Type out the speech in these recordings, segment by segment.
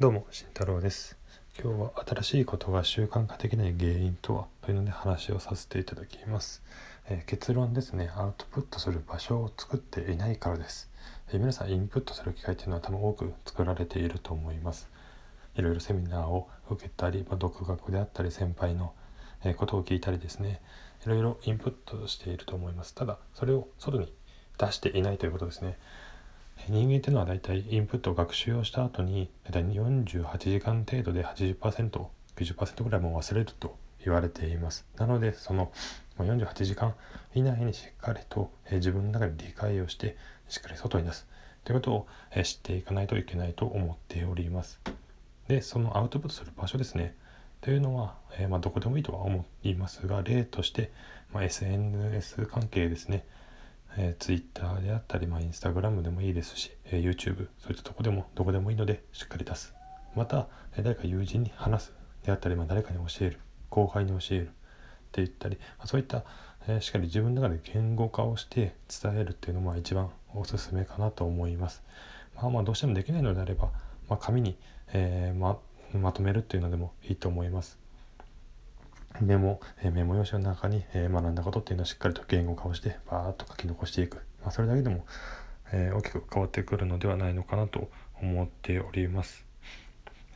どうも慎太郎です。今日は新しいことが習慣化できない原因とはというので話をさせていただきます、えー、結論ですね。アウトプットする場所を作っていないからです、えー、皆さんインプットする機会っていうのは多分多く作られていると思います。いろいろセミナーを受けたり、まあ、独学であったり先輩のことを聞いたりですね。いろいろインプットしていると思います。ただそれを外に出していないということですね。人間っていうのは大体インプットを学習をした後に大体48時間程度で 80%90% ぐらいも忘れると言われています。なのでその48時間以内にしっかりと自分の中で理解をしてしっかり外に出す。ということを知っていかないといけないと思っております。でそのアウトプットする場所ですね。というのは、え、まあ、どこでもいいとは思いますが例として、まあ、SNS 関係ですね。えー、Twitter であったり、まあ、Instagram でもいいですし、えー、YouTube そういったとこでもどこでもいいのでしっかり出すまた、えー、誰か友人に話すであったり、まあ、誰かに教える後輩に教えるって言ったり、まあ、そういった、えー、しっかり自分の中で言語化をして伝えるっていうのが一番おすすめかなと思います。まあ、まあどうしてもできないのであれば、まあ、紙に、えーままとめるっていうのでもいいと思います。メモ、えメモ用紙の中に、え学んだことっていうのをしっかりと言語化をしてバーッと書き残していく、まあ、それだけでも、え大きく変わってくるのではないのかなと思っております。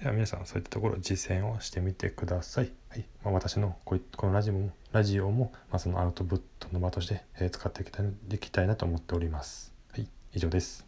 では皆さんそういったところ実践をしてみてください、はい。まあ、私のここのラジオもラジオも、まあ、そのアウトプットの場として、え使っていきたいいきたいなと思っております。はい。以上です。